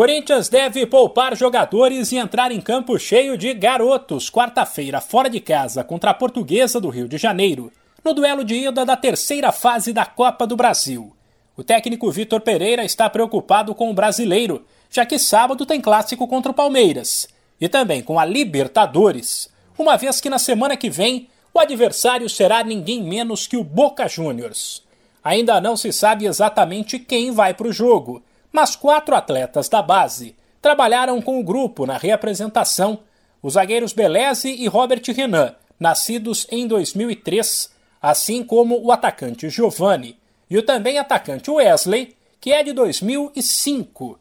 Corinthians deve poupar jogadores e entrar em campo cheio de garotos quarta-feira, fora de casa, contra a Portuguesa do Rio de Janeiro, no duelo de ida da terceira fase da Copa do Brasil. O técnico Vitor Pereira está preocupado com o brasileiro, já que sábado tem clássico contra o Palmeiras, e também com a Libertadores, uma vez que na semana que vem o adversário será ninguém menos que o Boca Juniors. Ainda não se sabe exatamente quem vai para o jogo mas quatro atletas da base trabalharam com o grupo na reapresentação, os zagueiros Beleze e Robert Renan, nascidos em 2003, assim como o atacante Giovanni e o também atacante Wesley, que é de 2005.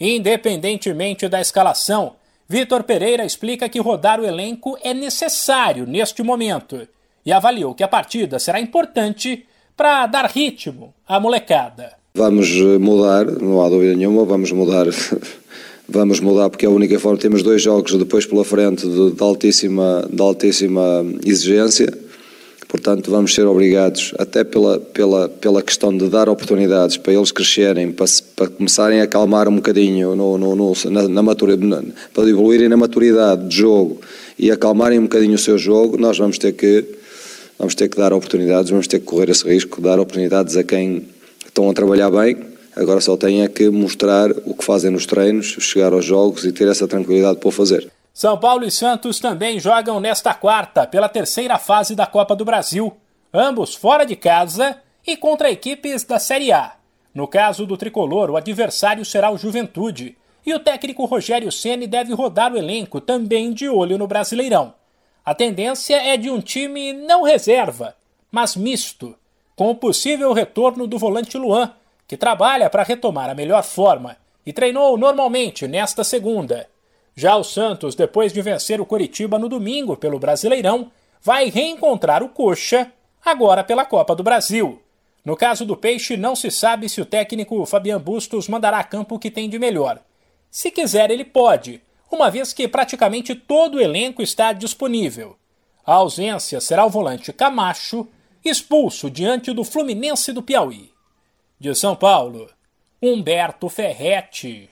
Independentemente da escalação, Vitor Pereira explica que rodar o elenco é necessário neste momento e avaliou que a partida será importante para dar ritmo à molecada. Vamos eh, mudar, não há dúvida nenhuma, vamos mudar. vamos mudar porque é a única forma. Temos dois jogos depois pela frente de, de, altíssima, de altíssima exigência, portanto, vamos ser obrigados, até pela, pela, pela questão de dar oportunidades para eles crescerem, para, para começarem a acalmar um bocadinho no, no, no na, na maturidade, para evoluírem na maturidade de jogo e acalmarem um bocadinho o seu jogo, nós vamos ter que. Vamos ter que dar oportunidades, vamos ter que correr esse risco, dar oportunidades a quem estão a trabalhar bem, agora só têm é que mostrar o que fazem nos treinos, chegar aos jogos e ter essa tranquilidade para o fazer. São Paulo e Santos também jogam nesta quarta pela terceira fase da Copa do Brasil, ambos fora de casa e contra equipes da Série A. No caso do tricolor, o adversário será o Juventude, e o técnico Rogério Ceni deve rodar o elenco também de olho no Brasileirão. A tendência é de um time não reserva, mas misto, com o possível retorno do volante Luan, que trabalha para retomar a melhor forma e treinou normalmente nesta segunda. Já o Santos, depois de vencer o Coritiba no domingo pelo Brasileirão, vai reencontrar o Coxa, agora pela Copa do Brasil. No caso do Peixe, não se sabe se o técnico Fabian Bustos mandará a campo o que tem de melhor. Se quiser, ele pode, uma vez que praticamente todo o elenco está disponível. A ausência será o volante Camacho expulso diante do Fluminense do Piauí. De São Paulo, Humberto Ferretti.